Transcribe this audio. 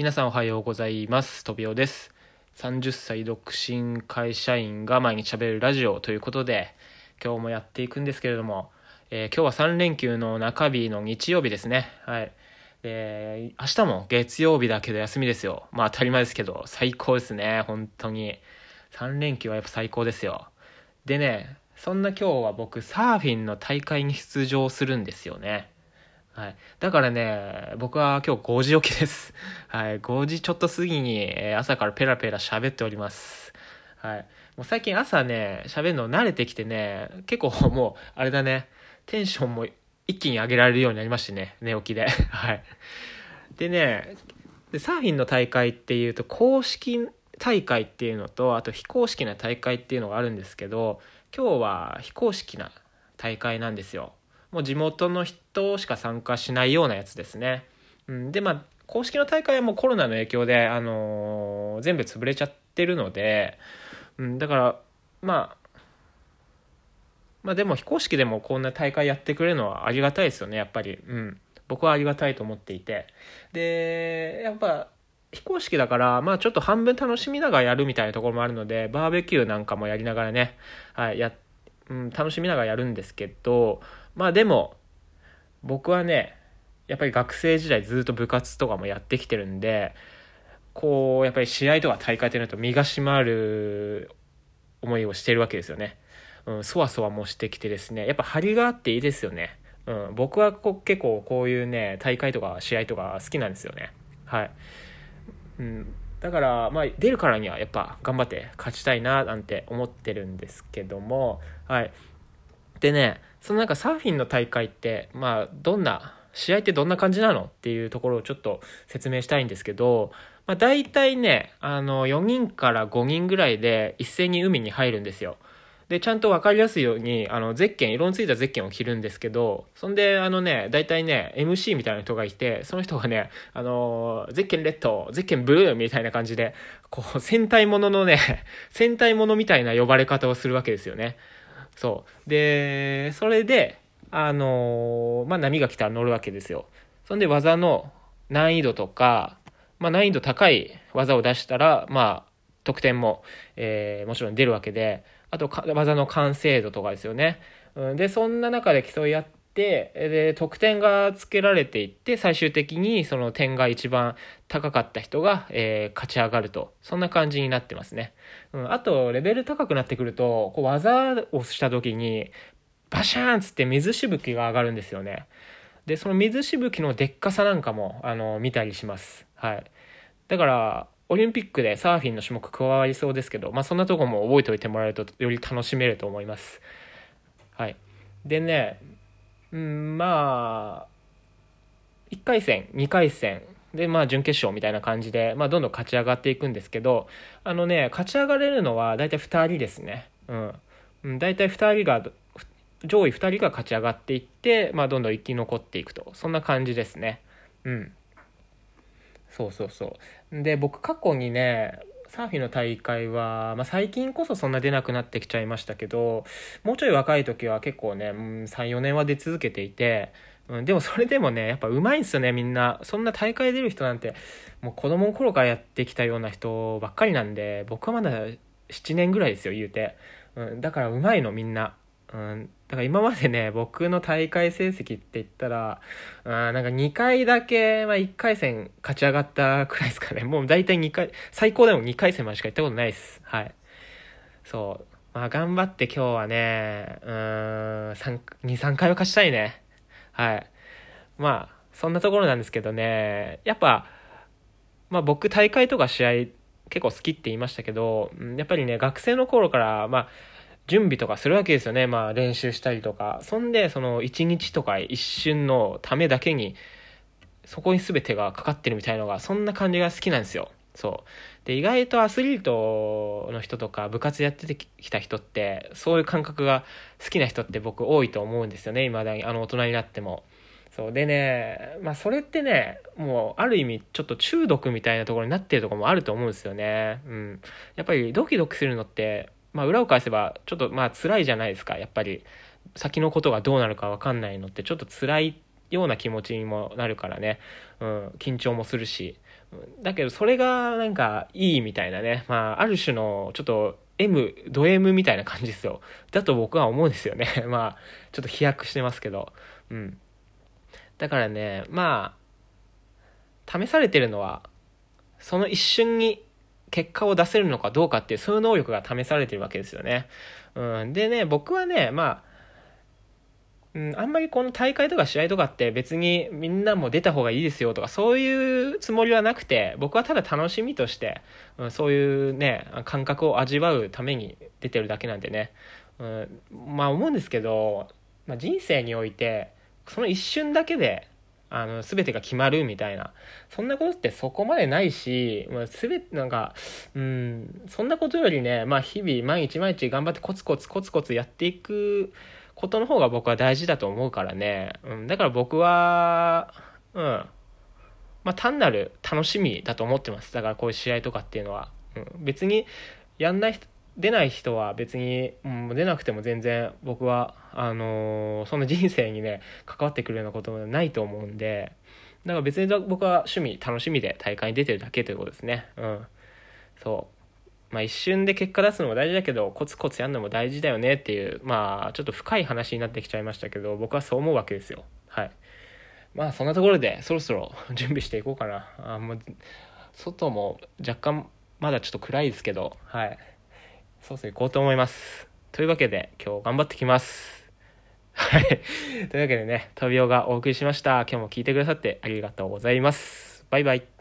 皆さんおはようございます。とびおです。30歳独身会社員が毎日喋るラジオということで、今日もやっていくんですけれども、えー今日は3連休の中日の日曜日ですね。はい。で、明日も月曜日だけど休みですよ。まあ当たり前ですけど、最高ですね。本当に。3連休はやっぱ最高ですよ。でね、そんな今日は僕、サーフィンの大会に出場するんですよね。はい。だからね、僕は今日5時起きです。はい。5時ちょっと過ぎにえ朝からペラペラ喋っております。はい。もう最近朝ね、喋るの慣れてきてね、結構もう、あれだね、テンションも一気に上げられるようになりましてね、寝起きで。はい。でね、でサーフィンの大会っていうと、公式大会っていうのと、あと非公式な大会っていうのがあるんですけど、今日は非公式な大会なんですよ。もう地元の人しか参加しないようなやつですね。うん、でまあ公式の大会はもうコロナの影響で、あのー全部潰れちゃってるので、うん、だからまあまあでも非公式でもこんな大会やってくれるのはありがたいですよねやっぱり、うん、僕はありがたいと思っていて。でやっぱ非公式だから、まあちょっと半分楽しみながらやるみたいなところもあるので、バーベキューなんかもやりながらね、はい、や、うん、楽しみながらやるんですけど、まあでも、僕はね、やっぱり学生時代ずっと部活とかもやってきてるんで、こう、やっぱり試合とか大会となると身が締まる思いをしてるわけですよね。うん、そわそわもしてきてですね、やっぱ張りがあっていいですよね。うん、僕はこ結構こういうね、大会とか試合とか好きなんですよね。はい。うん、だから、まあ、出るからにはやっぱ頑張って勝ちたいななんて思ってるんですけども、はい。でね、そのなんかサーフィンの大会って、まあ、どんな、試合ってどんな感じなの？っていうところをちょっと説明したいんですけど、まあ、大体ね、あの、4人から5人ぐらいで一斉に海に入るんですよ。で、ちゃんと分かりやすいように、あの、ゼッケン、色のついたゼッケンを着るんですけど、そんで、あのね、大体ね、MC みたいな人がいて、その人がね、あの、ゼッケンレッド、ゼッケンブルーみたいな感じで、こう、戦隊もののね、戦隊ものみたいな呼ばれ方をするわけですよね。そう。で、それで、あのまあ、波が来たら乗るわけですよ。そんで、技の難易度とか、まあ、難易度高い技を出したら、まあ、得点も、えーもちろん出るわけで、あと技の完成度とかですよね。うん、で、そんな中で競い合っ、で、得点がつけられていって、最終的にその点が一番高かった人が、えー勝ち上がると。そんな感じになってますね。うん、あと、レベル高くなってくると、こう技をした時に、バシャーンっつって水しぶきが上がるんですよね。で、その水しぶきのでっかさなんかも、あの、見たりします。はい。だから、オリンピックでサーフィンの種目加わりそうですけど、まあそんなとこも覚えておいてもらえるとより楽しめると思います。はい。でね、うん、まあ、1回戦、2回戦、で、まあ準決勝みたいな感じで、まあどんどん勝ち上がっていくんですけど、あのね、勝ち上がれるのは大体2人ですね。うん。うん、大体2人が、上位2人が勝ち上がっていって、まあどんどん生き残っていくと。そんな感じですね。うん。そうそうそう。で、僕過去にね、サーフィンの大会は、まあ、最近こそそんな出なくなってきちゃいましたけど、もうちょい若い時は結構ね、うん、3、4年は出続けていて、うん、でもそれでもね、やっぱ上手いんですよね、みんな。そんな大会出る人なんて、もう子供の頃からやってきたような人ばっかりなんで、僕はまだ7年ぐらいですよ、言うて。うん、だから上手いの、みんな。うん、だから今までね、僕の大会成績って言ったら、うん、なんか2回だけ、まあ1回戦勝ち上がったくらいですかね。もう大体2回、最高でも2回戦までしか行ったことないです。はい。そう。まあ頑張って今日はね、うーん、3 2、3回は勝ちたいね。はい。まあ、そんなところなんですけどね、やっぱ、まあ僕大会とか試合結構好きって言いましたけど、やっぱりね、学生の頃から、まあ、準備とかするわけですよね。まあ練習したりとか。そんで、その一日とか一瞬のためだけに、そこに全てがかかってるみたいのが、そんな感じが好きなんですよ。そう。で、意外とアスリートの人とか部活やってきた人って、そういう感覚が好きな人って僕多いと思うんですよね。未だに、あの大人になっても。そう。でね、まあそれってね、もうある意味ちょっと中毒みたいなところになってるとこもあると思うんですよね。うん。やっぱりドキドキするのって、まあ裏を返せばちょっとまあ辛いじゃないですか。やっぱり先のことがどうなるかわかんないのってちょっと辛いような気持ちにもなるからね、うん、緊張もするし、だけどそれがなんかいいみたいなね、まあ、ある種のちょっと M、ド M みたいな感じですよ。だと僕は思うんですよね。まあ、ちょっと飛躍してますけど。うん。だからね、まあ、試されてるのは、その一瞬に結果を出せるのかどうかっていう、そういう能力が試されてるわけですよね。うん。でね、僕はね、まあ、うん、あんまりこの大会とか試合とかって別にみんなも出た方がいいですよとかそういうつもりはなくて僕はただ楽しみとして、うん、そういうね感覚を味わうために出てるだけなんでね、うん、まあ思うんですけど、まあ、人生においてその一瞬だけであの全てが決まるみたいなそんなことってそこまでないし、まあ、全てなんかうんそんなことよりね、まあ、日々毎日毎日頑張ってコツコツコツコツやっていくことの方が僕は大事だと思うからね。うん、だから僕は、うん。まあ、単なる楽しみだと思ってます。だからこういう試合とかっていうのは。うん、別に、やんない人、出ない人は別に、うん、出なくても全然僕は、あのー、その人生にね、関わってくるようなこともないと思うんで、だから別に僕は趣味、楽しみで大会に出てるだけということですね。うん。そう。まあ一瞬で結果出すのも大事だけど、コツコツやるのも大事だよねっていう、まあちょっと深い話になってきちゃいましたけど、僕はそう思うわけですよ。はい。まあそんなところでそろそろ 準備していこうかな。あもう外も若干まだちょっと暗いですけど、はい。そうですね、行こうと思います。というわけで今日頑張ってきます。はい。というわけでね、トビオがお送りしました。今日も聞いてくださってありがとうございます。バイバイ。